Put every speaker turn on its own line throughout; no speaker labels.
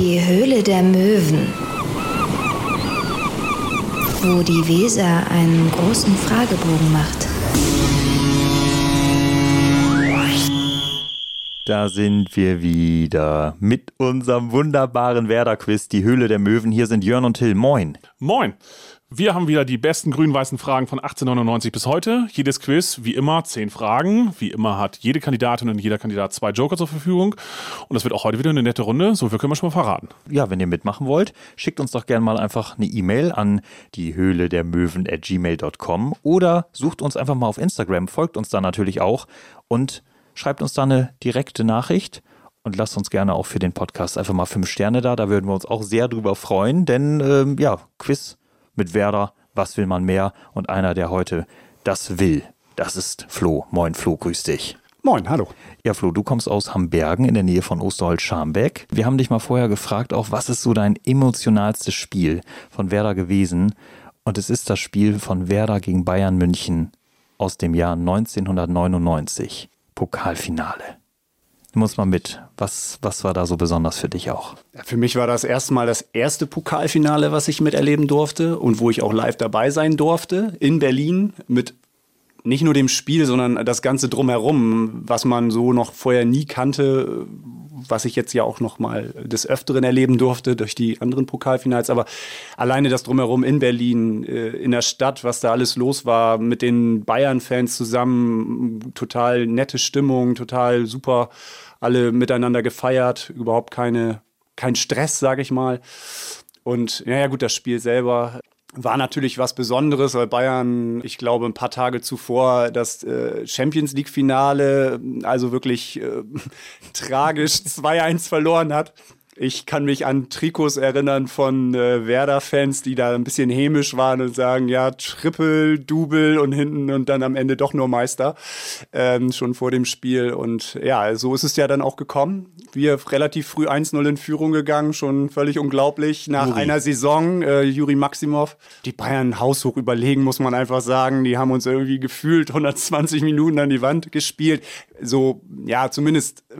Die Höhle der Möwen. Wo die Weser einen großen Fragebogen macht.
Da sind wir wieder mit unserem wunderbaren Werder-Quiz, die Höhle der Möwen. Hier sind Jörn und Till. Moin.
Moin. Wir haben wieder die besten grün-weißen Fragen von 1899 bis heute. Jedes Quiz, wie immer, zehn Fragen. Wie immer hat jede Kandidatin und jeder Kandidat zwei Joker zur Verfügung. Und das wird auch heute wieder eine nette Runde. So viel können wir schon mal verraten.
Ja, wenn ihr mitmachen wollt, schickt uns doch gerne mal einfach eine E-Mail an die Höhle der Möwen at gmail.com oder sucht uns einfach mal auf Instagram, folgt uns da natürlich auch und schreibt uns da eine direkte Nachricht und lasst uns gerne auch für den Podcast einfach mal fünf Sterne da. Da würden wir uns auch sehr drüber freuen, denn ähm, ja, Quiz mit Werder, was will man mehr? Und einer, der heute das will, das ist Flo. Moin Flo, grüß dich.
Moin, hallo.
Ja, Flo, du kommst aus Hambergen in der Nähe von Osterholz-Scharmbeck. Wir haben dich mal vorher gefragt, auch was ist so dein emotionalstes Spiel von Werder gewesen? Und es ist das Spiel von Werder gegen Bayern München aus dem Jahr 1999. Pokalfinale. Muss mal mit. Was, was war da so besonders für dich auch?
Für mich war das erstmal das erste Pokalfinale, was ich miterleben durfte und wo ich auch live dabei sein durfte in Berlin mit nicht nur dem Spiel, sondern das Ganze drumherum, was man so noch vorher nie kannte, was ich jetzt ja auch noch mal des Öfteren erleben durfte durch die anderen Pokalfinals. Aber alleine das drumherum in Berlin, äh, in der Stadt, was da alles los war, mit den Bayern-Fans zusammen, total nette Stimmung, total super, alle miteinander gefeiert, überhaupt keine, kein Stress, sage ich mal. Und naja, gut, das Spiel selber war natürlich was Besonderes, weil Bayern, ich glaube, ein paar Tage zuvor das äh, Champions League-Finale, also wirklich äh, tragisch 2-1 verloren hat. Ich kann mich an Trikots erinnern von äh, Werder-Fans, die da ein bisschen hämisch waren und sagen, ja, Triple, Double und hinten und dann am Ende doch nur Meister, ähm, schon vor dem Spiel. Und ja, so ist es ja dann auch gekommen. Wir relativ früh 1-0 in Führung gegangen, schon völlig unglaublich. Nach Juri. einer Saison, äh, Juri Maximov, die Bayern haushoch überlegen, muss man einfach sagen. Die haben uns irgendwie gefühlt 120 Minuten an die Wand gespielt. So, ja, zumindest äh,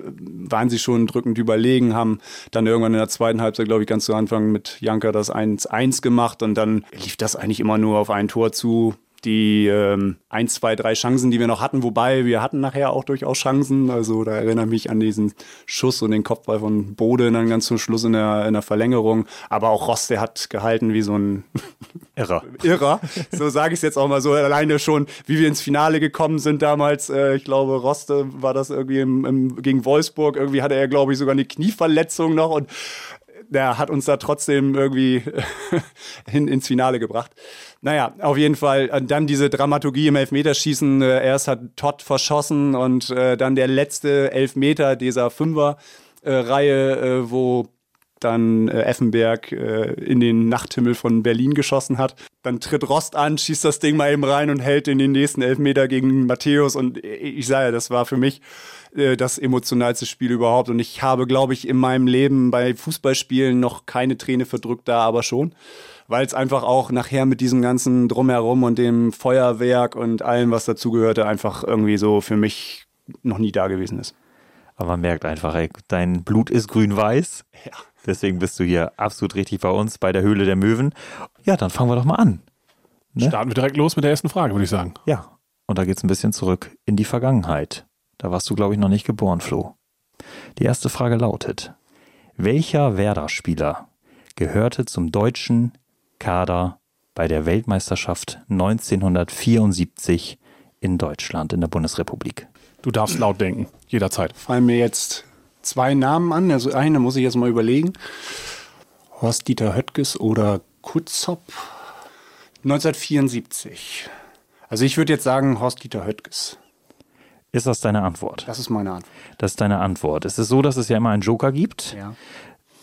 waren sie schon drückend überlegen, haben dann irgendwann in der zweiten Halbzeit, glaube ich, ganz zu Anfang mit Janka das 1-1 gemacht und dann lief das eigentlich immer nur auf ein Tor zu die ähm, ein, zwei, drei Chancen, die wir noch hatten, wobei wir hatten nachher auch durchaus Chancen. Also da erinnere ich mich an diesen Schuss und den Kopfball von Bode dann ganz zum Schluss in der, in der Verlängerung. Aber auch Ross, der hat gehalten wie so ein
Irrer.
Irrer. So sage ich es jetzt auch mal so. Alleine schon, wie wir ins Finale gekommen sind damals. Äh, ich glaube, Roste war das irgendwie im, im, gegen Wolfsburg. Irgendwie hatte er, glaube ich, sogar eine Knieverletzung noch und der hat uns da trotzdem irgendwie hin, ins Finale gebracht. Naja, auf jeden Fall äh, dann diese Dramaturgie im Elfmeterschießen. Äh, erst hat Todd verschossen und äh, dann der letzte Elfmeter dieser Fünfer-Reihe, äh, wo dann äh, Effenberg äh, in den Nachthimmel von Berlin geschossen hat. Dann tritt Rost an, schießt das Ding mal eben rein und hält in den nächsten Elfmeter gegen Matthäus. Und ich sage ja, das war für mich äh, das emotionalste Spiel überhaupt. Und ich habe, glaube ich, in meinem Leben bei Fußballspielen noch keine Träne verdrückt, da aber schon weil es einfach auch nachher mit diesem ganzen Drumherum und dem Feuerwerk und allem, was dazugehörte, einfach irgendwie so für mich noch nie da gewesen ist.
Aber man merkt einfach, ey, dein Blut ist grün-weiß. Ja. Deswegen bist du hier absolut richtig bei uns bei der Höhle der Möwen. Ja, dann fangen wir doch mal an.
Ne? Starten wir direkt los mit der ersten Frage, würde ich sagen.
Ja, und da geht es ein bisschen zurück in die Vergangenheit. Da warst du, glaube ich, noch nicht geboren, Flo. Die erste Frage lautet: Welcher Werder-Spieler gehörte zum deutschen Kader bei der Weltmeisterschaft 1974 in Deutschland, in der Bundesrepublik.
Du darfst laut denken, jederzeit.
Fallen mir jetzt zwei Namen an. Also eine muss ich jetzt mal überlegen. Horst-Dieter Höttges oder Kutzop. 1974. Also ich würde jetzt sagen Horst-Dieter Höttges.
Ist das deine Antwort?
Das ist meine Antwort.
Das ist deine Antwort. Es ist so, dass es ja immer einen Joker gibt.
Ja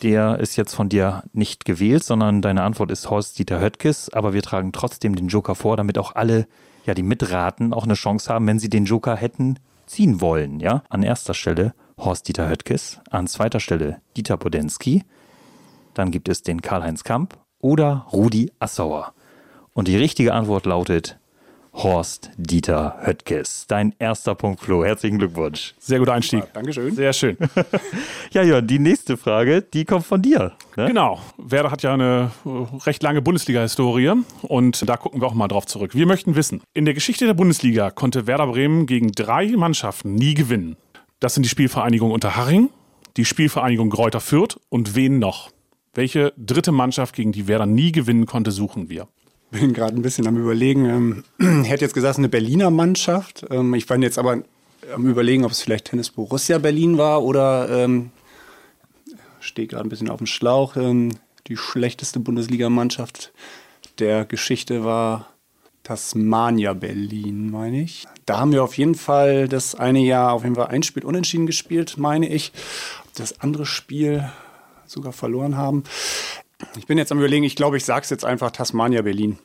der ist jetzt von dir nicht gewählt, sondern deine Antwort ist Horst-Dieter Höttges. Aber wir tragen trotzdem den Joker vor, damit auch alle, ja, die mitraten, auch eine Chance haben, wenn sie den Joker hätten ziehen wollen. Ja, an erster Stelle Horst-Dieter Höttges, an zweiter Stelle Dieter Podensky. Dann gibt es den Karl-Heinz Kamp oder Rudi Assauer. Und die richtige Antwort lautet Horst Dieter Höttges. Dein erster Punkt, Flo. Herzlichen Glückwunsch.
Sehr guter Einstieg.
Dankeschön.
Sehr schön.
Ja, Jörn, die nächste Frage, die kommt von dir. Ne?
Genau. Werder hat ja eine äh, recht lange Bundesliga-Historie und da gucken wir auch mal drauf zurück. Wir möchten wissen, in der Geschichte der Bundesliga konnte Werder Bremen gegen drei Mannschaften nie gewinnen. Das sind die Spielvereinigung Unterhaching, die Spielvereinigung Greuther Fürth und wen noch? Welche dritte Mannschaft, gegen die Werder nie gewinnen konnte, suchen wir?
Bin gerade ein bisschen am Überlegen. Ähm, hätte jetzt gesagt, eine Berliner Mannschaft. Ähm, ich bin jetzt aber am Überlegen, ob es vielleicht Tennis Borussia Berlin war oder ähm, stehe gerade ein bisschen auf dem Schlauch. Ähm, die schlechteste Bundesligamannschaft der Geschichte war Tasmania Berlin, meine ich. Da haben wir auf jeden Fall das eine Jahr auf jeden Fall ein Spiel unentschieden gespielt, meine ich. Das andere Spiel sogar verloren haben. Ich bin jetzt am überlegen, ich glaube, ich sage es jetzt einfach Tasmania Berlin.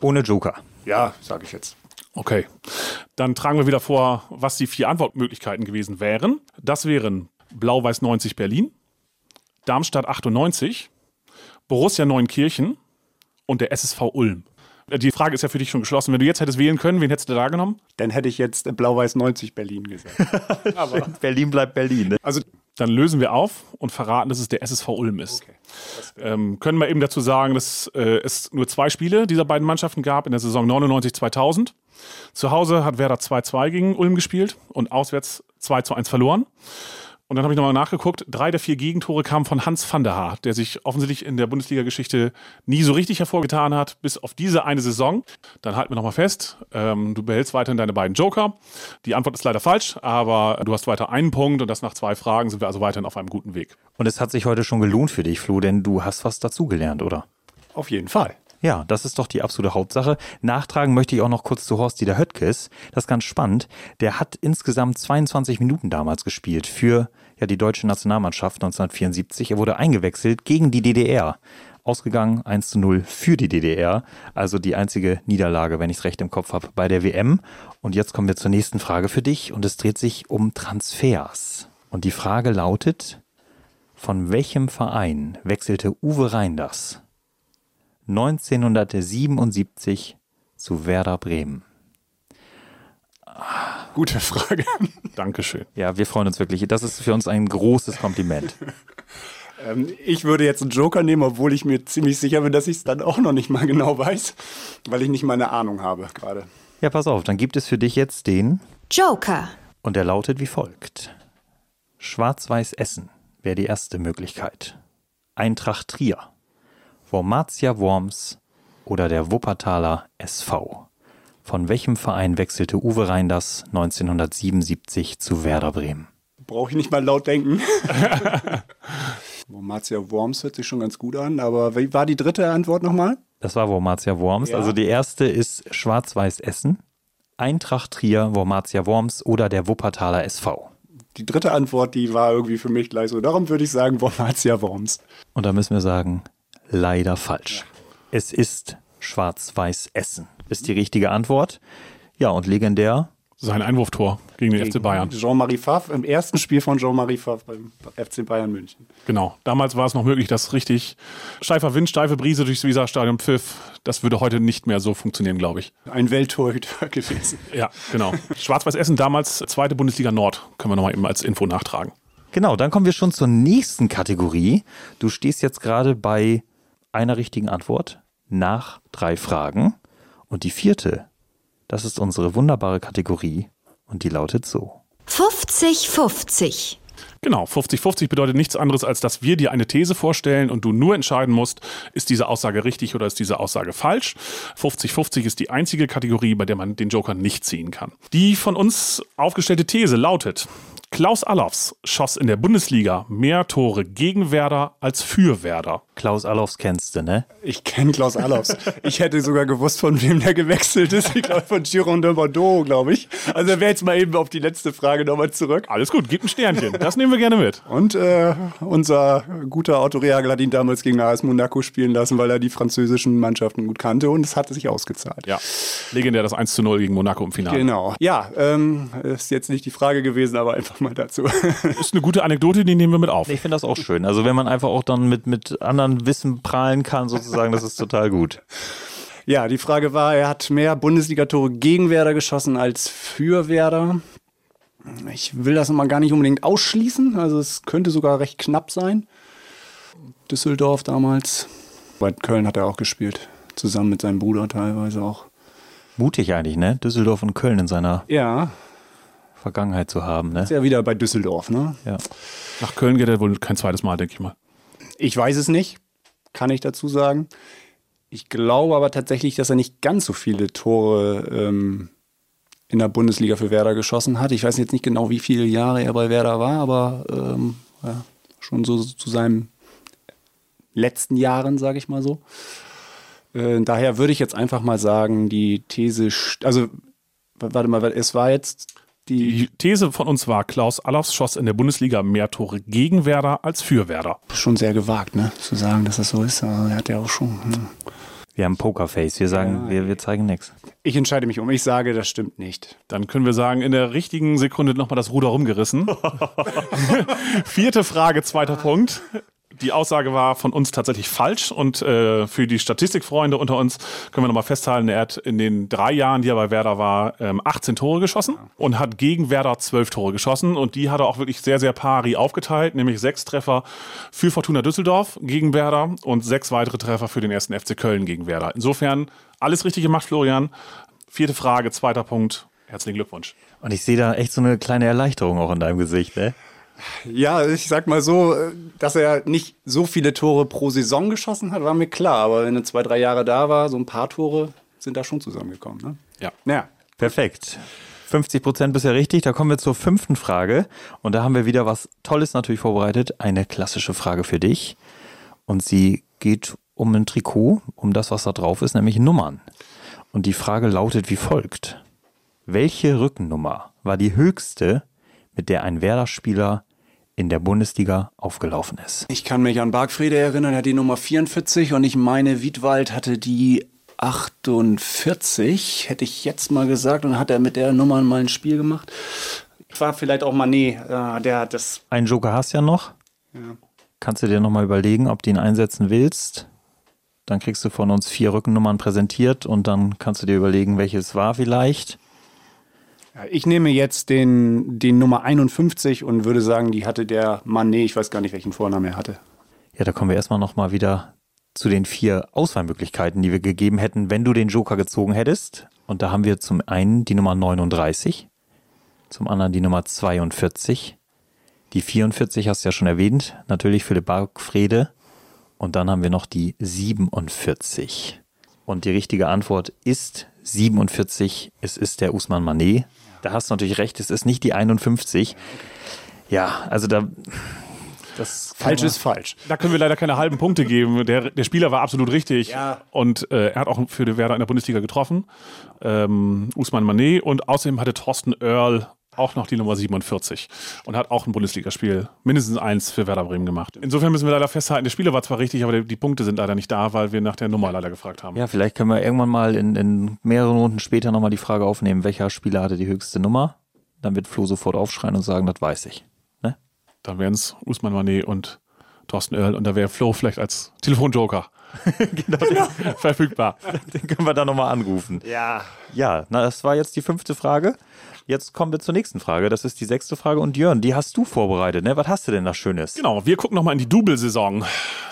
Ohne Joker.
Ja, sage ich jetzt.
Okay. Dann tragen wir wieder vor, was die vier Antwortmöglichkeiten gewesen wären. Das wären Blau-Weiß 90 Berlin, Darmstadt 98, Borussia Neunkirchen und der SSV Ulm. Die Frage ist ja für dich schon geschlossen. Wenn du jetzt hättest wählen können, wen hättest du da genommen?
Dann hätte ich jetzt Blau-Weiß 90 Berlin gesagt.
Berlin bleibt Berlin. Ne?
Also
Dann lösen wir auf und verraten, dass es der SSV Ulm ist. Ähm, können wir eben dazu sagen, dass äh, es nur zwei Spiele dieser beiden Mannschaften gab in der Saison 99-2000. Zu Hause hat Werder 2-2 gegen Ulm gespielt und auswärts 2-1 verloren. Und dann habe ich nochmal nachgeguckt, drei der vier Gegentore kamen von Hans van der Haar, der sich offensichtlich in der Bundesliga-Geschichte nie so richtig hervorgetan hat, bis auf diese eine Saison. Dann halten wir nochmal fest, ähm, du behältst weiterhin deine beiden Joker. Die Antwort ist leider falsch, aber du hast weiter einen Punkt und das nach zwei Fragen sind wir also weiterhin auf einem guten Weg.
Und es hat sich heute schon gelohnt für dich, Flo, denn du hast was dazugelernt, oder?
auf jeden Fall.
Ja, das ist doch die absolute Hauptsache. Nachtragen möchte ich auch noch kurz zu Horst Dieter Höttges. Das ist ganz spannend. Der hat insgesamt 22 Minuten damals gespielt für ja, die deutsche Nationalmannschaft 1974. Er wurde eingewechselt gegen die DDR. Ausgegangen 1 zu 0 für die DDR. Also die einzige Niederlage, wenn ich es recht im Kopf habe, bei der WM. Und jetzt kommen wir zur nächsten Frage für dich. Und es dreht sich um Transfers. Und die Frage lautet, von welchem Verein wechselte Uwe Reinders 1977 zu Werder Bremen?
Gute Frage.
Dankeschön.
Ja, wir freuen uns wirklich. Das ist für uns ein großes Kompliment.
Ähm, ich würde jetzt einen Joker nehmen, obwohl ich mir ziemlich sicher bin, dass ich es dann auch noch nicht mal genau weiß, weil ich nicht mal eine Ahnung habe gerade.
Ja, pass auf, dann gibt es für dich jetzt den
Joker.
und der lautet wie folgt. Schwarz-Weiß Essen wäre die erste Möglichkeit. Eintracht Trier, Wormatia Worms oder der Wuppertaler SV. Von welchem Verein wechselte Uwe Reinders 1977 zu Werder Bremen?
Brauche ich nicht mal laut denken. Wormatia Worms hört sich schon ganz gut an, aber wie war die dritte Antwort nochmal?
Das war Wormatia Worms.
Ja.
Also die erste ist Schwarz-Weiß Essen, Eintracht Trier, Wormatia Worms oder der Wuppertaler SV.
Die dritte Antwort, die war irgendwie für mich gleich so. Darum würde ich sagen Wormatia Worms.
Und da müssen wir sagen, leider falsch. Es ist Schwarz-Weiß Essen. Ist die richtige Antwort. Ja, und legendär.
Sein Einwurftor gegen den FC Bayern.
Jean-Marie Pfaff im ersten Spiel von Jean-Marie Pfaff beim FC Bayern München.
Genau. Damals war es noch möglich, dass richtig steifer Wind, steife Brise durchs Weserstadion pfiff. Das würde heute nicht mehr so funktionieren, glaube ich.
Ein Welttorhüter gewesen.
Ja, genau. Schwarz-Weiß Essen, damals zweite Bundesliga Nord. Können wir nochmal eben als Info nachtragen.
Genau, dann kommen wir schon zur nächsten Kategorie. Du stehst jetzt gerade bei einer richtigen Antwort nach drei Fragen. Und die vierte, das ist unsere wunderbare Kategorie und die lautet so.
50-50.
Genau, 50-50 bedeutet nichts anderes, als dass wir dir eine These vorstellen und du nur entscheiden musst, ist diese Aussage richtig oder ist diese Aussage falsch. 50-50 ist die einzige Kategorie, bei der man den Joker nicht ziehen kann. Die von uns aufgestellte These lautet, Klaus Allofs schoss in der Bundesliga mehr Tore gegen Werder als für Werder.
Klaus Allofs kennst du, ne?
Ich kenne Klaus Allofs. Ich hätte sogar gewusst, von wem der gewechselt ist. Ich glaube, von Giron de Bordeaux, glaube ich. Also wäre jetzt mal eben auf die letzte Frage nochmal zurück.
Alles gut, gib ein Sternchen. Das nehmen wir gerne mit.
Und äh, unser guter Autoreagel hat ihn damals gegen AS Monaco spielen lassen, weil er die französischen Mannschaften gut kannte und es hat sich ausgezahlt.
Ja, legendär das 1 zu 0 gegen Monaco im Finale.
Genau. Ja, ähm, ist jetzt nicht die Frage gewesen, aber einfach mal dazu.
Ist eine gute Anekdote, die nehmen wir mit auf.
Ich finde das auch schön. Also wenn man einfach auch dann mit, mit anderen Wissen prahlen kann, sozusagen, das ist total gut.
Ja, die Frage war, er hat mehr Bundesliga-Tore gegen Werder geschossen als für Werder. Ich will das mal gar nicht unbedingt ausschließen. Also es könnte sogar recht knapp sein. Düsseldorf damals. Bei Köln hat er auch gespielt. Zusammen mit seinem Bruder teilweise auch.
Mutig eigentlich, ne? Düsseldorf und Köln in seiner
Ja,
Vergangenheit zu haben, ne?
ist ja wieder bei Düsseldorf, ne?
Ja.
Nach Köln geht er wohl kein zweites Mal, denke ich mal.
Ich weiß es nicht, kann ich dazu sagen. Ich glaube aber tatsächlich, dass er nicht ganz so viele Tore ähm, in der Bundesliga für Werder geschossen hat. Ich weiß jetzt nicht genau, wie viele Jahre er bei Werder war, aber ähm, ja, schon so zu seinen letzten Jahren, sage ich mal so. Äh, daher würde ich jetzt einfach mal sagen, die These, also warte mal, es war jetzt die,
Die These von uns war, Klaus Allofs schoss in der Bundesliga mehr Tore gegen Werder als für Werder.
schon sehr gewagt, ne, zu sagen, dass das so ist. Aber er hat ja auch schon. Hm.
Wir haben Pokerface. Wir sagen, wir, wir zeigen nichts.
Ich entscheide mich um. Ich sage, das stimmt nicht.
Dann können wir sagen, in der richtigen Sekunde nochmal das Ruder rumgerissen. Vierte Frage, zweiter Punkt. Die Aussage war von uns tatsächlich falsch und äh, für die Statistikfreunde unter uns können wir nochmal festhalten, er hat in den drei Jahren, die er bei Werder war, ähm, 18 Tore geschossen und hat gegen Werder 12 Tore geschossen und die hat er auch wirklich sehr, sehr pari aufgeteilt, nämlich sechs Treffer für Fortuna Düsseldorf gegen Werder und sechs weitere Treffer für den ersten FC Köln gegen Werder. Insofern alles richtig gemacht, Florian. Vierte Frage, zweiter Punkt. Herzlichen Glückwunsch.
Und ich sehe da echt so eine kleine Erleichterung auch in deinem Gesicht, ne?
Ja, ich sag mal so, äh, dass er nicht so viele Tore pro Saison geschossen hat, war mir klar. Aber wenn er zwei, drei Jahre da war, so ein paar Tore sind da schon zusammengekommen. Ne?
Ja.
Ja.
Perfekt. 50 Prozent bisher richtig. Da kommen wir zur fünften Frage. Und da haben wir wieder was Tolles natürlich vorbereitet. Eine klassische Frage für dich. Und sie geht um ein Trikot, um das, was da drauf ist, nämlich Nummern. Und die Frage lautet wie folgt. Welche Rückennummer war die höchste, mit der ein Werder-Spieler in der Bundesliga aufgelaufen ist?
Ich kann mich an Bargfrede erinnern, er hat die Nummer 44 und ich meine, Wiedwald hatte die 48, hätte ich jetzt mal gesagt, und hat er mit der Nummer mal ein Spiel gemacht. War vielleicht auch Manet, äh, der hat das.
Einen Joker hast du ja noch. Kannst du dir nochmal überlegen, ob du ihn einsetzen willst. Dann kriegst du von uns vier Rückennummern präsentiert und dann kannst du dir überlegen, welches war vielleicht.
Ich nehme jetzt den, den Nummer 51 und würde sagen, die hatte der Manet, ich weiß gar nicht, welchen Vornamen er hatte.
Ja, da kommen wir erstmal nochmal wieder zu den vier Auswahlmöglichkeiten, die wir gegeben hätten, wenn du den Joker gezogen hättest. Und da haben wir zum einen die Nummer 39, zum anderen die Nummer 42, die 44 hast du ja schon erwähnt, natürlich Philipp Bargfrede. Und dann haben wir noch die 47. Und die richtige Antwort ist 47. Es ist der Usman Manet. Da hast du natürlich recht, es ist nicht die 51. Ja, also da. Das
Falsch ist falsch.
Da können wir leider keine halben Punkte geben. Der, der Spieler war absolut richtig.
Ja.
Und äh, er hat auch für die Werder in der Bundesliga getroffen. Ähm, Usman Manet. Und außerdem hatte Thorsten Earl auch noch die Nummer 47 und hat auch ein Bundesligaspiel, mindestens eins für Werder Bremen gemacht. Insofern müssen wir leider festhalten, der Spieler war zwar richtig, aber die, die Punkte sind leider nicht da, weil wir nach der Nummer leider gefragt haben.
Ja, vielleicht können wir irgendwann mal in, in mehreren Runden später nochmal die Frage aufnehmen, welcher Spieler hatte die höchste Nummer. Dann wird Flo sofort aufschreien und sagen, das weiß ich. Ne?
Dann wären es Usman Manet und Thorsten Earl und da wäre Flo vielleicht als Telefonjoker
genau,
verfügbar.
den können wir dann nochmal anrufen.
Ja.
Ja, na, das war jetzt die fünfte Frage. Jetzt kommen wir zur nächsten Frage. Das ist die sechste Frage. Und Jörn, die hast du vorbereitet. Ne? Was hast du denn da Schönes?
Genau, wir gucken nochmal in die Double-Saison,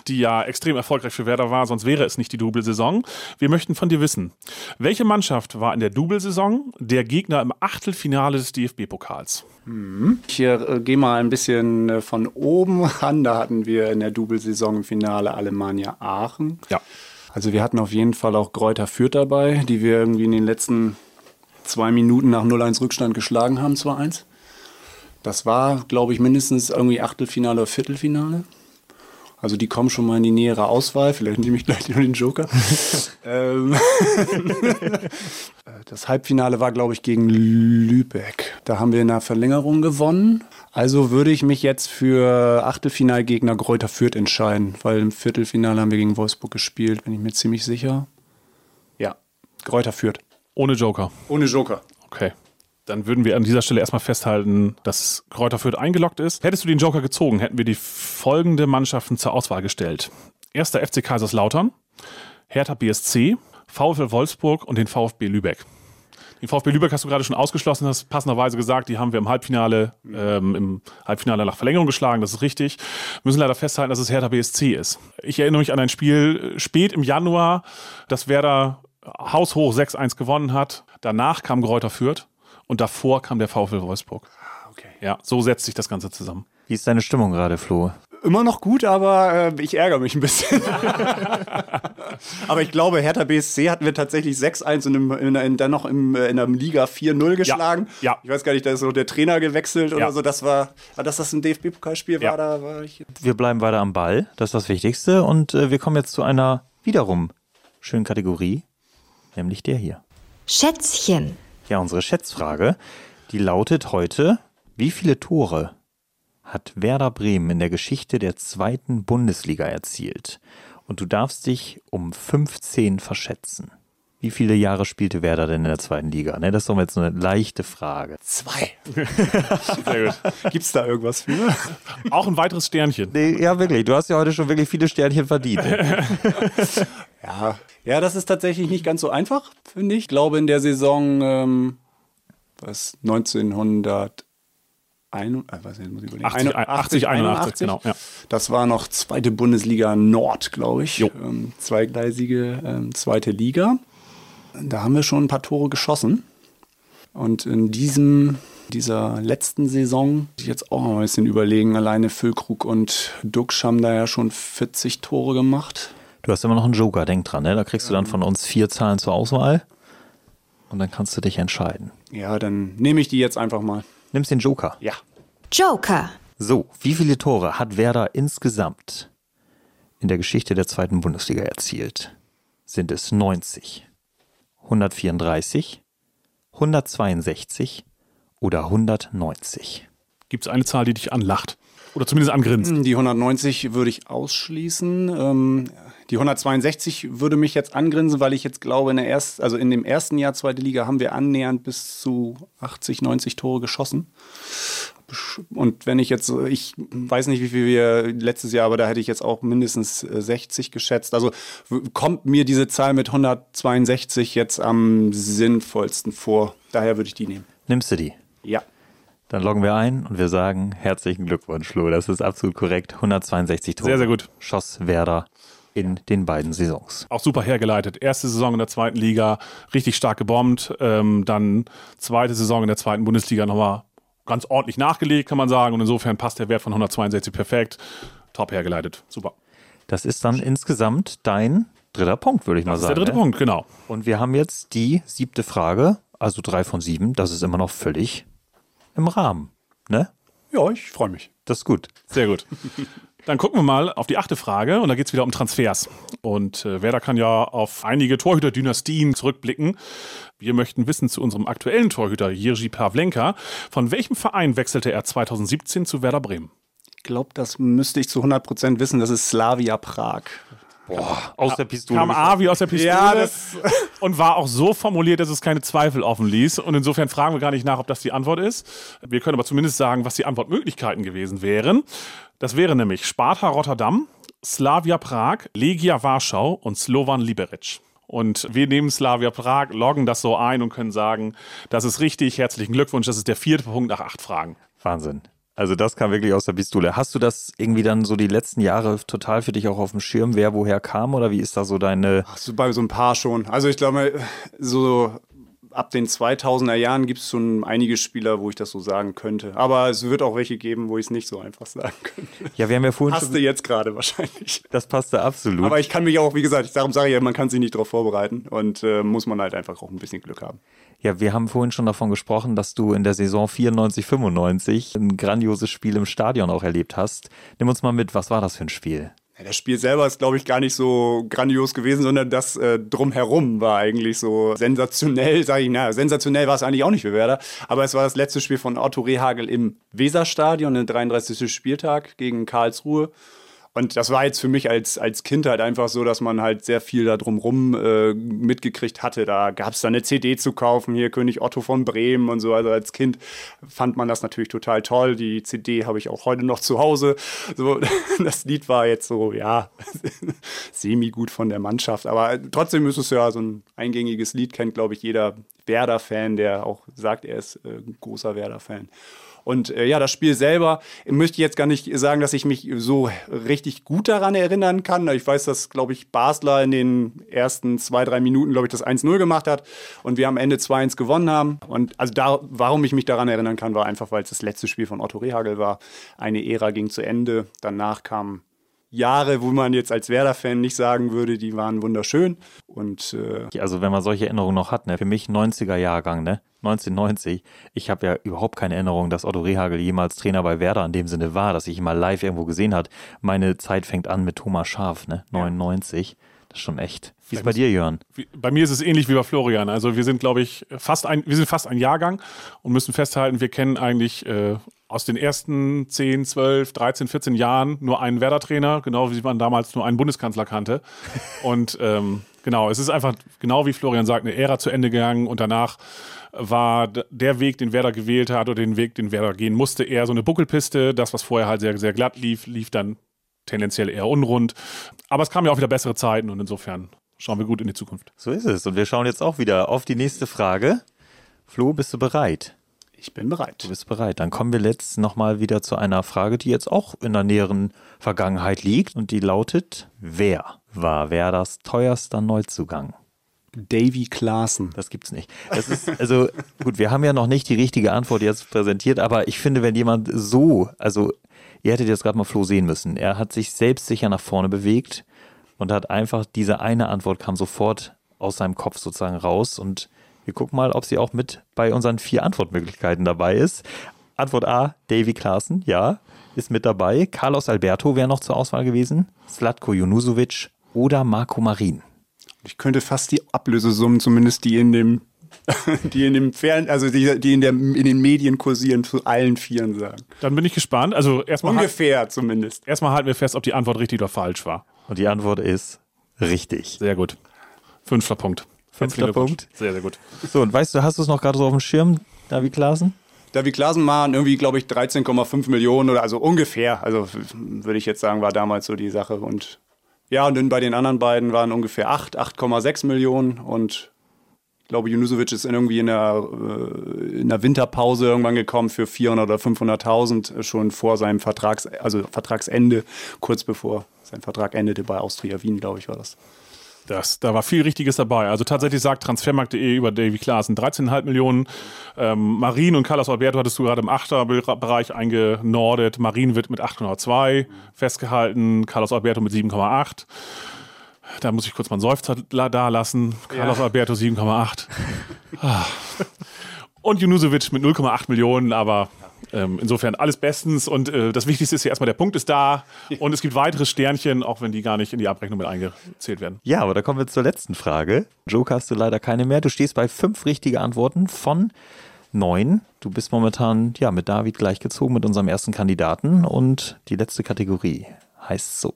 die ja extrem erfolgreich für Werder war, sonst wäre es nicht die Double-Saison. Wir möchten von dir wissen, welche Mannschaft war in der Double-Saison der Gegner im Achtelfinale des DFB-Pokals?
Ich äh, gehe mal ein bisschen äh, von oben an. Da hatten wir in der Double-Saison im Finale Alemannia Aachen.
Ja.
Also wir hatten auf jeden Fall auch Kräuter Fürth dabei, die wir irgendwie in den letzten zwei Minuten nach 0-1 Rückstand geschlagen haben, 2-1. Das war, glaube ich, mindestens irgendwie Achtelfinale oder Viertelfinale. Also die kommen schon mal in die nähere Auswahl. Vielleicht nehme ich gleich nur den Joker. ähm, das Halbfinale war, glaube ich, gegen Lübeck. Da haben wir in der Verlängerung gewonnen. Also würde ich mich jetzt für Achtelfinalgegner Greuther Fürth entscheiden, weil im Viertelfinale haben wir gegen Wolfsburg gespielt, bin ich mir ziemlich sicher. Ja, Greuther Fürth.
Ohne Joker.
Ohne Joker.
Okay. Dann würden wir an dieser Stelle erstmal festhalten, dass Kräuter Fürth eingeloggt ist. Hättest du den Joker gezogen, hätten wir die folgende Mannschaften zur Auswahl gestellt. Erster FC Kaiserslautern, Hertha BSC, VfL Wolfsburg und den VfB Lübeck. Den VfB Lübeck hast du gerade schon ausgeschlossen, hast passenderweise gesagt, die haben wir im Halbfinale, ähm, im Halbfinale nach Verlängerung geschlagen, das ist richtig. Wir müssen leider festhalten, dass es Hertha BSC ist. Ich erinnere mich an ein Spiel spät im Januar, das Werder haushoch 6-1 gewonnen hat. Danach kam Gräuter Fürth und davor kam der VfL Wolfsburg.
Okay.
Ja, so setzt sich das Ganze zusammen.
Wie ist deine Stimmung gerade, Flo?
Immer noch gut, aber äh, ich ärgere mich ein bisschen. aber ich glaube, Hertha BSC hatten wir tatsächlich 6-1 und im, in, in, dann noch im, äh, in der Liga 4-0 geschlagen.
ja.
Ich weiß gar nicht, da ist so der Trainer gewechselt
Ja.
oder so. Das war, dass das ein DFB-Pokalspiel
Ja.
war, da war ich.
Wir bleiben weiter am Ball, das ist das Wichtigste. Und äh, wir kommen jetzt zu einer wiederum schönen Kategorie, nämlich der hier.
Schätzchen.
Ja, unsere Schätzfrage, die lautet heute, wie viele Tore hat Werder Bremen in der Geschichte der zweiten Bundesliga erzielt? Und du darfst dich um 15 verschätzen. Wie viele Jahre spielte Werder denn in der zweiten Liga? Ne, das ist doch jetzt eine leichte Frage.
Zwei.
Sehr gut.
Gibt's da irgendwas für?
Auch ein weiteres Sternchen.
Nee, ja, wirklich. Du hast ja heute schon wirklich viele Sternchen verdient.
Ja. Ja, das ist tatsächlich nicht ganz so einfach, finde ich. Ich glaube, in der Saison, ähm, was, 1900. Ein, äh, was, muss ich überlegen.
80, 80, 81, genau, ja.
Das war noch zweite Bundesliga Nord, glaube ich. Ähm, zweigleisige ähm, zweite Liga. Da haben wir schon ein paar Tore geschossen. Und in diesem, dieser letzten Saison, muss ich jetzt auch mal ein bisschen überlegen, alleine Füllkrug und Duxch haben da ja schon 40 Tore gemacht.
Du hast immer noch einen Joker, denk dran. Ne? Da kriegst du dann von uns vier Zahlen zur Auswahl. Und dann kannst du dich entscheiden.
Ja, dann nehme ich die jetzt einfach mal.
Nimmst den Joker.
Ja.
Joker.
So, wie viele Tore hat Werder insgesamt in der Geschichte der zweiten Bundesliga erzielt? Sind es 90, 134, 162 oder 190?
Gibt es eine Zahl, die dich anlacht? Oder zumindest angrinst?
Die 190 würde ich ausschließen. Ähm, die 162 würde mich jetzt angrinsen, weil ich jetzt glaube, in, der erst, also in dem ersten Jahr zweite Liga haben wir annähernd bis zu 80, 90 Tore geschossen. Und wenn ich jetzt, ich weiß nicht, wie viel wir letztes Jahr, aber da hätte ich jetzt auch mindestens äh, 60 geschätzt. Also kommt mir diese Zahl mit 162 jetzt am sinnvollsten vor. Daher würde ich die nehmen.
Nimmst du die?
Ja.
Dann loggen wir ein und wir sagen herzlichen Glückwunsch, Flo. Das ist absolut korrekt. 162 Tore.
Sehr, sehr gut.
Schoss Werder in den beiden Saisons.
Auch super hergeleitet. Erste Saison in der zweiten Liga, richtig stark gebombt. Ähm, dann zweite Saison in der zweiten Bundesliga nochmal ganz ordentlich nachgelegt, kann man sagen. Und insofern passt der Wert von 162 perfekt. Top hergeleitet. Super.
Das ist dann insgesamt dein dritter Punkt, würde ich mal
Das ist
sagen.
der dritte
ne?
Punkt, genau.
Und wir haben jetzt die siebte Frage, also drei von sieben. Das ist immer noch völlig im Rahmen. Ne?
Ja, ich freue mich.
Das ist gut.
Sehr gut. Dann gucken wir mal auf die achte Frage und da geht es wieder um Transfers. Und äh, Werder kann ja auf einige Torhüter-Dynastien zurückblicken. Wir möchten wissen zu unserem aktuellen Torhüter Jiří Pavlenka. Von welchem Verein wechselte er 2017 zu Werder Bremen?
Ich glaube, das müsste ich zu 100% wissen. Das ist Slavia Prag.
Aus der Pistole.
Kam A wie aus der Pistole
Ja, das-
und war auch so formuliert, dass es keine Zweifel offen ließ. Und insofern fragen wir gar nicht nach, ob das die Antwort ist. Wir können aber zumindest sagen, was die Antwortmöglichkeiten gewesen wären. Das wäre nämlich Sparta Rotterdam, Slavia Prag, Legia Warschau und Slovan Liberec. Und wir nehmen Slavia Prag, loggen das so ein und können sagen, das ist richtig. Herzlichen Glückwunsch. Das ist der vierte Punkt nach acht Fragen.
Wahnsinn. Also das kam wirklich aus der Pistole. Hast du das irgendwie dann so die letzten Jahre total für dich auch auf dem Schirm, wer woher kam oder wie ist da so deine...
Ach, so bei so ein paar schon. Also ich glaube, so ab den 2000er Jahren gibt es schon einige Spieler, wo ich das so sagen könnte. Aber es wird auch welche geben, wo ich es nicht so einfach sagen könnte.
Ja, wir haben ja vorhin
Passte jetzt gerade wahrscheinlich.
Das passte absolut.
Aber ich kann mich auch, wie gesagt, darum sage ich ja, man kann sich nicht darauf vorbereiten und äh, muss man halt einfach auch ein bisschen Glück haben.
Ja, wir haben vorhin schon davon gesprochen, dass du in der Saison 94, 95 ein grandioses Spiel im Stadion auch erlebt hast. Nimm uns mal mit, was war das für ein Spiel?
Das Spiel selber ist, glaube ich, gar nicht so grandios gewesen, sondern das äh, drumherum war eigentlich so sensationell, sage ich, na, sensationell war es eigentlich auch nicht für Werder, aber es war das letzte Spiel von Otto Rehagel im Weserstadion, der 33. Spieltag gegen Karlsruhe. Und das war jetzt für mich als, als Kind halt einfach so, dass man halt sehr viel da drumrum äh, mitgekriegt hatte. Da gab es dann eine CD zu kaufen, hier König Otto von Bremen und so. Also als Kind fand man das natürlich total toll. Die CD habe ich auch heute noch zu Hause. So, das Lied war jetzt so, ja, semi-gut von der Mannschaft. Aber trotzdem ist es ja so ein eingängiges Lied, kennt, glaube ich, jeder Werder-Fan, der auch sagt, er ist äh, großer Werder-Fan. Und äh, ja, das Spiel selber möchte ich jetzt gar nicht sagen, dass ich mich so richtig gut daran erinnern kann. Ich weiß, dass, glaube ich, Basler in den ersten zwei, drei Minuten, glaube ich, das 1-0 gemacht hat und wir am Ende 2-1 gewonnen haben. Und also da, warum ich mich daran erinnern kann, war einfach, weil es das letzte Spiel von Otto Rehagel war. Eine Ära ging zu Ende. Danach kam Jahre, wo man jetzt als Werder-Fan nicht sagen würde, die waren wunderschön. Und
äh also wenn man solche Erinnerungen noch hat, ne? für mich 90er Jahrgang, ne? 1990. Ich habe ja überhaupt keine Erinnerung, dass Otto Rehagel jemals Trainer bei Werder in dem Sinne war, dass ich ihn mal live irgendwo gesehen hat. Meine Zeit fängt an mit Thomas Scharf, ne? 99. Ja. Das ist schon echt. Wie ist es bei dir, Jörn?
Bei mir ist es ähnlich wie bei Florian. Also wir sind, glaube ich, fast ein, wir sind fast ein Jahrgang und müssen festhalten, wir kennen eigentlich äh, aus den ersten 10, 12, 13, 14 Jahren nur einen Werder-Trainer, genau wie man damals nur einen Bundeskanzler kannte. und ähm, genau, es ist einfach, genau wie Florian sagt, eine Ära zu Ende gegangen und danach war der Weg, den Werder gewählt hat oder den Weg, den Werder gehen musste, eher so eine Buckelpiste. Das, was vorher halt sehr, sehr glatt lief, lief dann tendenziell eher unrund. Aber es kamen ja auch wieder bessere Zeiten und insofern schauen wir gut in die Zukunft.
So ist es. Und wir schauen jetzt auch wieder auf die nächste Frage. Flo, bist du bereit?
Ich bin bereit.
Du bist bereit. Dann kommen wir jetzt nochmal wieder zu einer Frage, die jetzt auch in der näheren Vergangenheit liegt. Und die lautet: Wer war Werders teuerster Neuzugang?
Davy Klaassen.
Das gibt's nicht. Das ist, also, gut, wir haben ja noch nicht die richtige Antwort jetzt präsentiert, aber ich finde, wenn jemand so, also, ihr hättet jetzt gerade mal Flo sehen müssen. Er hat sich selbstsicher nach vorne bewegt und hat einfach diese eine Antwort kam sofort aus seinem Kopf sozusagen raus und wir gucken mal, ob sie auch mit bei unseren vier Antwortmöglichkeiten dabei ist. Antwort A, Davy Klaassen, ja, ist mit dabei. Carlos Alberto wäre noch zur Auswahl gewesen. Slatko Junusovic oder Marco Marin.
Ich könnte fast die Ablösesummen, zumindest die in dem, die in dem Fern, also die, die in, der, in den Medien kursieren, zu allen Vieren sagen.
Dann bin ich gespannt. Also erstmal
ungefähr halt, zumindest.
Erstmal halten wir fest, ob die Antwort richtig oder falsch war.
Und die Antwort ist richtig.
Sehr gut. Fünfter Punkt.
Fünfter Punkt.
Sehr, sehr gut.
So, und weißt du, hast du es noch gerade so auf dem Schirm, David Klaasen?
David Klaasen waren irgendwie, glaube ich, 13,5 Millionen oder also ungefähr. Also würde ich jetzt sagen, war damals so die Sache. Und ja, und dann bei den anderen beiden waren ungefähr 8, 8,6 Millionen und ich glaube, Junusovic ist irgendwie in der, äh, in der Winterpause irgendwann gekommen für 400 oder 500.000 schon vor seinem Vertrags, also Vertragsende, kurz bevor sein Vertrag endete bei Austria Wien, glaube ich, war das.
Das, da war viel Richtiges dabei. Also tatsächlich sagt Transfermarkt.de über Davy Klaassen 13,5 Millionen. Ähm, Marin und Carlos Alberto hattest du gerade im Achterbereich eingenordet. Marin wird mit 8,2 festgehalten, Carlos Alberto mit 7,8. Da muss ich kurz mal einen Seufzer da lassen. Carlos ja. Alberto 7,8. Ah. und Junusovic mit 0,8 Millionen, aber ähm, insofern alles bestens und äh, das Wichtigste ist ja erstmal, der Punkt ist da und es gibt weitere Sternchen, auch wenn die gar nicht in die Abrechnung mit eingezählt werden.
Ja, aber da kommen wir zur letzten Frage. Joke hast du leider keine mehr. Du stehst bei fünf richtige Antworten von neun. Du bist momentan ja mit David gleichgezogen mit unserem ersten Kandidaten und die letzte Kategorie heißt so.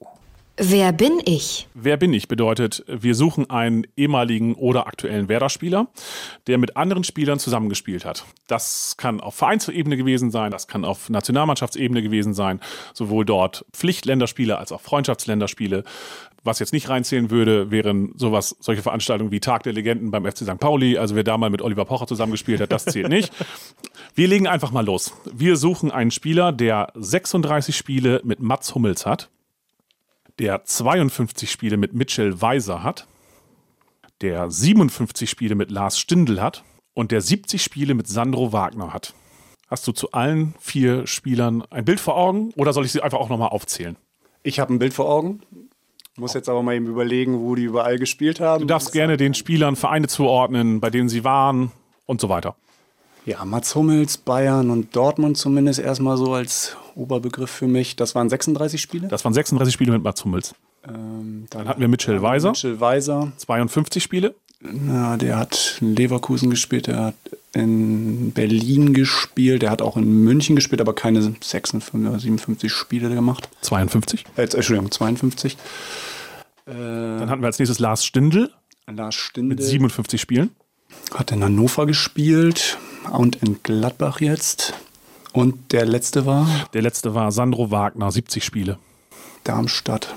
Wer bin ich?
Wer bin ich bedeutet, wir suchen einen ehemaligen oder aktuellen Werder-Spieler, der mit anderen Spielern zusammengespielt hat. Das kann auf Vereinsebene gewesen sein, das kann auf Nationalmannschaftsebene gewesen sein, sowohl dort Pflichtländerspiele als auch Freundschaftsländerspiele. Was jetzt nicht reinzählen würde, wären sowas, solche Veranstaltungen wie Tag der Legenden beim FC St. Pauli, also wer da mal mit Oliver Pocher zusammengespielt hat, das zählt nicht. Wir legen einfach mal los. Wir suchen einen Spieler, der 36 Spiele mit Mats Hummels hat der 52 Spiele mit Mitchell Weiser hat, der 57 Spiele mit Lars Stindl hat und der 70 Spiele mit Sandro Wagner hat. Hast du zu allen vier Spielern ein Bild vor Augen oder soll ich sie einfach auch nochmal aufzählen?
Ich habe ein Bild vor Augen. Muss jetzt aber mal eben überlegen, wo die überall gespielt haben.
Du darfst gerne den Spielern Vereine zuordnen, bei denen sie waren und so weiter.
Ja, Mats Hummels, Bayern und Dortmund zumindest erstmal so als Oberbegriff für mich. Das waren 36 Spiele?
Das waren 36 Spiele mit Mats Hummels. Ähm, dann, dann, hatten wir Mitchell Weiser.
Mitchell Weiser.
52 Spiele.
Na, der hat in Leverkusen gespielt, der hat in Berlin gespielt. Der hat auch in München gespielt, aber keine 56 oder 57 Spiele gemacht.
52.
Äh, Entschuldigung, 52.
Dann hatten wir als nächstes Lars Stindl
Lars Stindl
mit 57 Spielen.
hat in Hannover gespielt und in Gladbach jetzt. Und der letzte war
Der letzte war Sandro Wagner, 70 Spiele.
Darmstadt,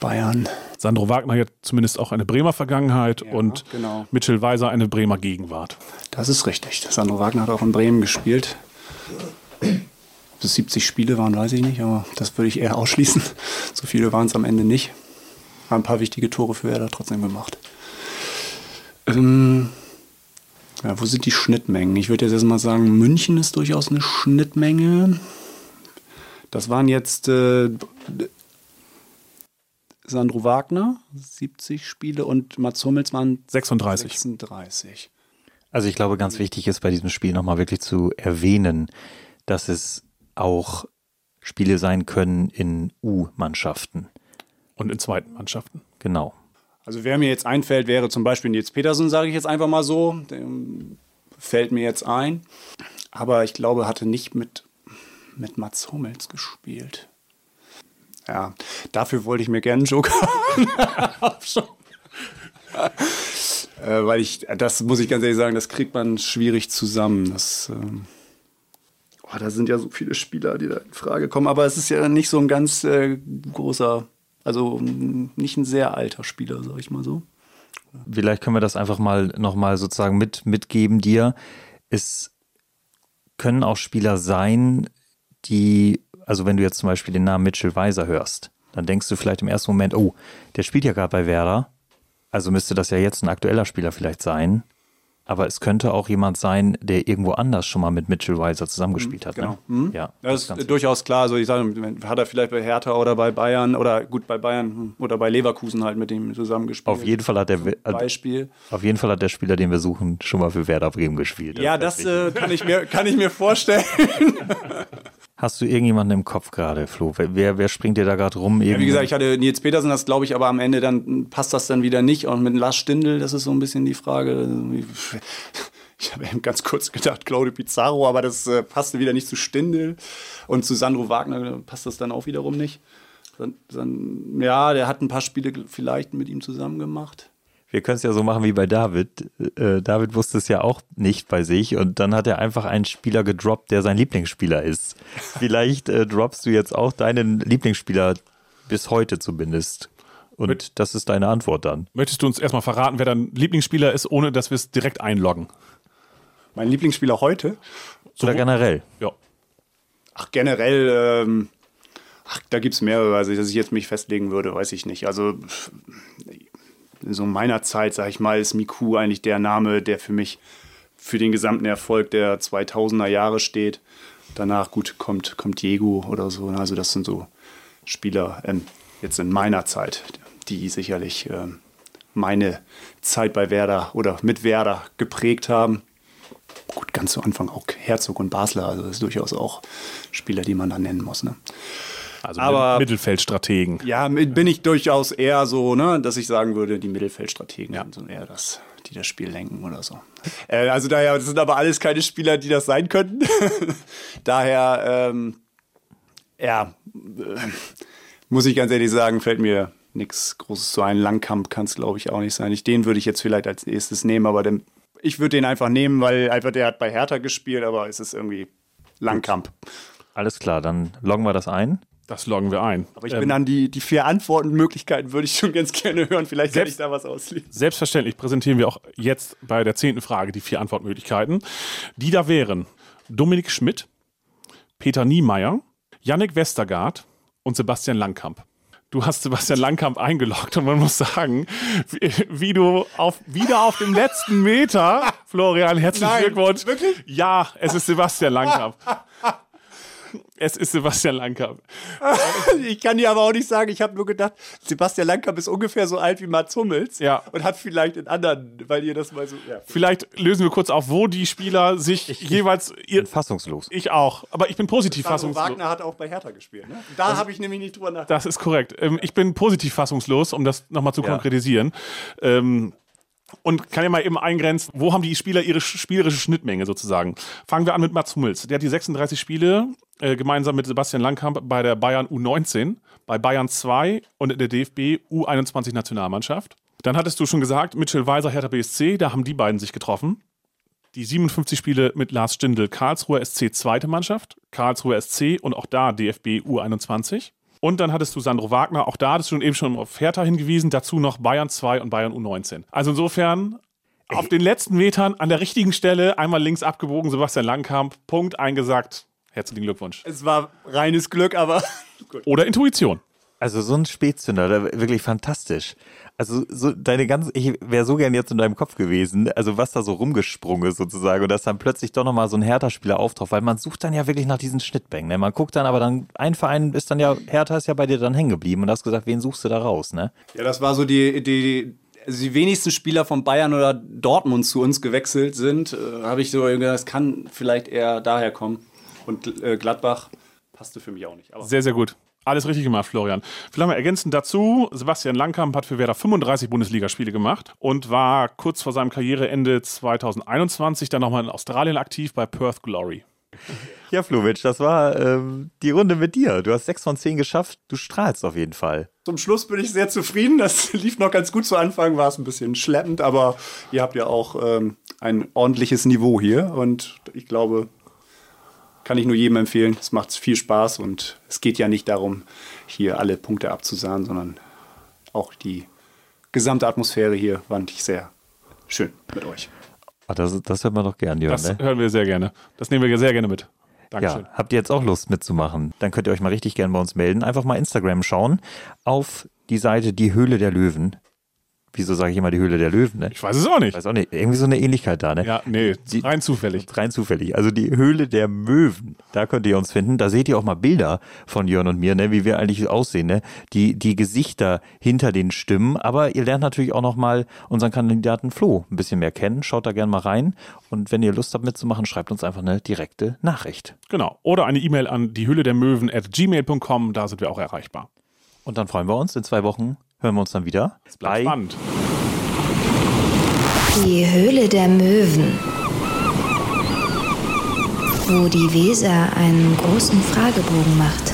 Bayern.
Sandro Wagner hat zumindest auch eine Bremer Vergangenheit und
genau.
Mitchell Weiser eine Bremer Gegenwart.
Das ist richtig. Sandro Wagner hat auch in Bremen gespielt. Ob es 70 Spiele waren, weiß ich nicht, aber das würde ich eher ausschließen. So viele waren es am Ende nicht. Haben ein paar wichtige Tore für Werder trotzdem gemacht. Ähm, ja, wo sind die Schnittmengen? Ich würde jetzt erstmal sagen, München ist durchaus eine Schnittmenge. Das waren jetzt äh, Sandro Wagner, 70 Spiele, und Mats Hummels waren
36.
36.
Also ich glaube, ganz wichtig ist bei diesem Spiel nochmal wirklich zu erwähnen, dass es auch Spiele sein können in U-Mannschaften.
Und in zweiten Mannschaften.
Genau.
Also wer mir jetzt einfällt, wäre zum Beispiel Nils Petersen, sage ich jetzt einfach mal so. Der fällt mir jetzt ein. Aber ich glaube, hatte nicht mit, mit Mats Hummels gespielt. Ja, dafür wollte ich mir gerne einen Joker haben. äh, weil ich, das muss ich ganz ehrlich sagen, das kriegt man schwierig zusammen. Das, ähm, oh, da sind ja so viele Spieler, die da in Frage kommen. Aber es ist ja nicht so ein ganz äh, großer, also mm, nicht ein sehr alter Spieler, sag ich mal so.
Vielleicht können wir das einfach mal nochmal sozusagen mit, mitgeben dir. Es können auch Spieler sein, die, also wenn du jetzt zum Beispiel den Namen Mitchell Weiser hörst, dann denkst du vielleicht im ersten Moment, oh, der spielt ja gerade bei Werder, also müsste das ja jetzt ein aktueller Spieler vielleicht sein. Aber es könnte auch jemand sein, der irgendwo anders schon mal mit Mitchell Weiser zusammengespielt hat.
genau.
Ne? Ja,
Das
ganz
ist durchaus klar. Also ich sage, hat er vielleicht bei Hertha oder bei Bayern oder gut bei Bayern oder bei Leverkusen halt mit ihm zusammengespielt.
Auf jeden Fall hat der,
Beispiel.
auf jeden Fall hat der Spieler, den wir suchen, schon mal für Werder Bremen gespielt.
Ja, das
wichtig.
äh, kann, ich mir, kann ich mir vorstellen.
Hast du irgendjemanden im Kopf gerade, Flo? Wer, wer, springt dir da gerade rum?
Ja, wie gesagt, ich hatte Nils Petersen, das glaube ich, aber am Ende dann passt das dann wieder nicht. Und mit Lars Stindl, das ist so ein bisschen die Frage. Ich habe eben ganz kurz gedacht, Claudio Pizarro, aber das äh, passte wieder nicht zu Stindl. Und zu Sandro Wagner passt das dann auch wiederum nicht. Dann, dann, ja, der hat ein paar Spiele vielleicht mit ihm zusammen gemacht.
Wir können es ja so machen wie bei David. Äh, David wusste es ja auch nicht bei sich und dann hat er einfach einen Spieler gedroppt, der sein Lieblingsspieler ist. Vielleicht äh, droppst du jetzt auch deinen Lieblingsspieler bis heute zumindest. Und
Mit-
das ist deine Antwort dann.
Möchtest du uns erstmal verraten, wer dein Lieblingsspieler ist, ohne dass wir es direkt einloggen?
Mein Lieblingsspieler heute?
Oder generell.
Ja.
Ach, generell, ähm, ach, da gibt es mehrere. Also, dass ich jetzt mich festlegen würde, weiß ich nicht. Also, so meiner Zeit, sag ich mal, ist Miku eigentlich der Name, der für mich für den gesamten Erfolg der 2000er Jahre steht. Danach, gut, kommt, kommt Diego oder so. Also, das sind so Spieler ähm, jetzt in meiner Zeit, die sicherlich ähm, meine Zeit bei Werder oder mit Werder geprägt haben gut, ganz zu Anfang auch Herzog und Basler, also das ist durchaus auch Spieler, die man da nennen muss. Ne?
Also
Aber-
Mittelfeldstrategen.
Ja, bin ich durchaus eher so, ne, dass ich sagen würde, die Mittelfeldstrategen
Ja.
sind so eher das, die das Spiel lenken oder so. Äh, also daher, das sind aber alles keine Spieler, die das sein könnten. daher, ähm, ja, äh, muss ich ganz ehrlich sagen, fällt mir nichts Großes zu ein. Langkamp kann es, glaube ich, auch nicht sein. Ich, den würde ich jetzt vielleicht als erstes nehmen, aber den, ich würde den einfach nehmen, weil einfach der hat bei Hertha gespielt, aber es ist irgendwie Langkamp.
Alles klar, dann loggen wir das ein.
Das loggen wir ein.
Aber ich
Ähm,
bin an die, die vier Antwortmöglichkeiten würde ich schon ganz gerne hören. Vielleicht kann
Selbst-
ich da was auslesen.
Selbstverständlich präsentieren wir auch jetzt bei der zehnten Frage die vier Antwortmöglichkeiten. Die da wären Dominik Schmidt, Peter Niemeyer, Yannick Westergaard und Sebastian Langkamp. Du hast Sebastian Langkamp eingeloggt und man muss sagen, wie, wie du auf, wieder auf dem letzten Meter, Florian, herzlichen Glückwunsch.
wirklich?
Ja, es ist Sebastian Langkamp. Es ist Sebastian Langkamp.
Ich kann dir aber auch nicht sagen, ich habe nur gedacht, Sebastian Langkamp ist ungefähr so alt wie Mats Hummels
Ja.
und hat vielleicht in anderen, weil ihr das mal so. Ja.
Vielleicht lösen wir kurz auf, wo die Spieler sich jeweils ihr,
Bin fassungslos.
Ich auch, aber ich bin positiv
Sandro
fassungslos.
Wagner hat auch bei Hertha gespielt. Ne? Da habe ich nämlich nicht drüber nachgedacht.
Das ist korrekt. Ähm, ich bin positiv fassungslos, um das nochmal zu
Ja.
konkretisieren. Ähm, und kann ja mal eben eingrenzen, wo haben die Spieler ihre spielerische Schnittmenge sozusagen. Fangen wir an mit Mats Hummels. Der hat die 36 Spiele äh, gemeinsam mit Sebastian Langkamp bei der Bayern U19, bei Bayern 2 und in der DFB U21 Nationalmannschaft. Dann hattest du schon gesagt, Mitchell Weiser, Hertha BSC, da haben die beiden sich getroffen. Die 57 Spiele mit Lars Stindl, Karlsruher SC zweite Mannschaft, Karlsruher SC und auch da DFB U21. Und dann hattest du Sandro Wagner, auch da hattest du eben schon auf Hertha hingewiesen, dazu noch Bayern 2 und Bayern U19. Also insofern auf den letzten Metern an der richtigen Stelle einmal links abgebogen, Sebastian Langkamp, Punkt eingesagt. Herzlichen Glückwunsch.
Es war reines Glück, aber.
Oder Intuition.
Also so ein Spätzünder, wirklich fantastisch. Also so deine ganze, ich wäre so gern jetzt in deinem Kopf gewesen, also was da so rumgesprungen ist sozusagen und dass dann plötzlich doch nochmal so ein Hertha-Spieler auftaucht, weil man sucht dann ja wirklich nach diesen Schnittbänken. Ne? Man guckt dann aber dann, ein Verein ist dann ja, Hertha ist ja bei dir dann hängen geblieben und hast gesagt, wen suchst du da raus, ne?
Ja, das war so die, die, also die wenigsten Spieler von Bayern oder Dortmund zu uns gewechselt sind. Äh, Habe ich so gedacht, das kann vielleicht eher daher kommen. Und äh, Gladbach passte für mich auch nicht. Aber
Sehr, sehr gut. Alles richtig gemacht, Florian. Vielleicht mal ergänzend dazu, Sebastian Langkamp hat für Werder 35 Bundesligaspiele gemacht und war kurz vor seinem Karriereende 2021 dann nochmal in Australien aktiv bei Perth Glory.
Ja, Flovic, das war ähm, die Runde mit dir. Du hast sechs von zehn geschafft, du strahlst auf jeden Fall.
zum Schluss bin ich sehr zufrieden. Das lief noch ganz gut zu Anfang, war es ein bisschen schleppend, aber ihr habt ja auch ähm, ein ordentliches Niveau hier und ich glaube, kann ich nur jedem empfehlen. Es macht viel Spaß und es geht ja nicht darum, hier alle Punkte abzusahen, sondern auch die gesamte Atmosphäre hier fand ich sehr schön mit euch.
Ah, das, das hört man doch gern, Jörn,
Das
ne?
hören wir sehr gerne. Das nehmen wir sehr gerne mit. Dankeschön.
Ja, habt ihr jetzt auch Lust mitzumachen? Dann könnt ihr euch mal richtig gern bei uns melden. Einfach mal Instagram schauen auf die Seite Die Höhle der Löwen. Wieso sage ich immer die Höhle der Löwen, ne?
Ich weiß es auch nicht.
Weiß auch nicht, irgendwie so eine Ähnlichkeit da, ne?
Ja, nee,
Die-
rein zufällig.
Rein zufällig. Also die Höhle der Möwen, da könnt ihr uns finden. Da seht ihr auch mal Bilder von Jörn und mir, ne, wie wir eigentlich aussehen, ne? Die, die Gesichter hinter den Stimmen. Aber ihr lernt natürlich auch noch mal unseren Kandidaten Flo ein bisschen mehr kennen. Schaut da gerne mal rein. Und wenn ihr Lust habt mitzumachen, schreibt uns einfach eine direkte Nachricht.
Genau. Oder eine E-Mail an die Höhle der Möwen at gmail.com, da sind wir auch erreichbar.
Und dann freuen wir uns. In zwei Wochen hören wir uns dann wieder.
Bleibt spannend.
Die Höhle der Möwen. Wo die Weser einen großen Fragebogen macht.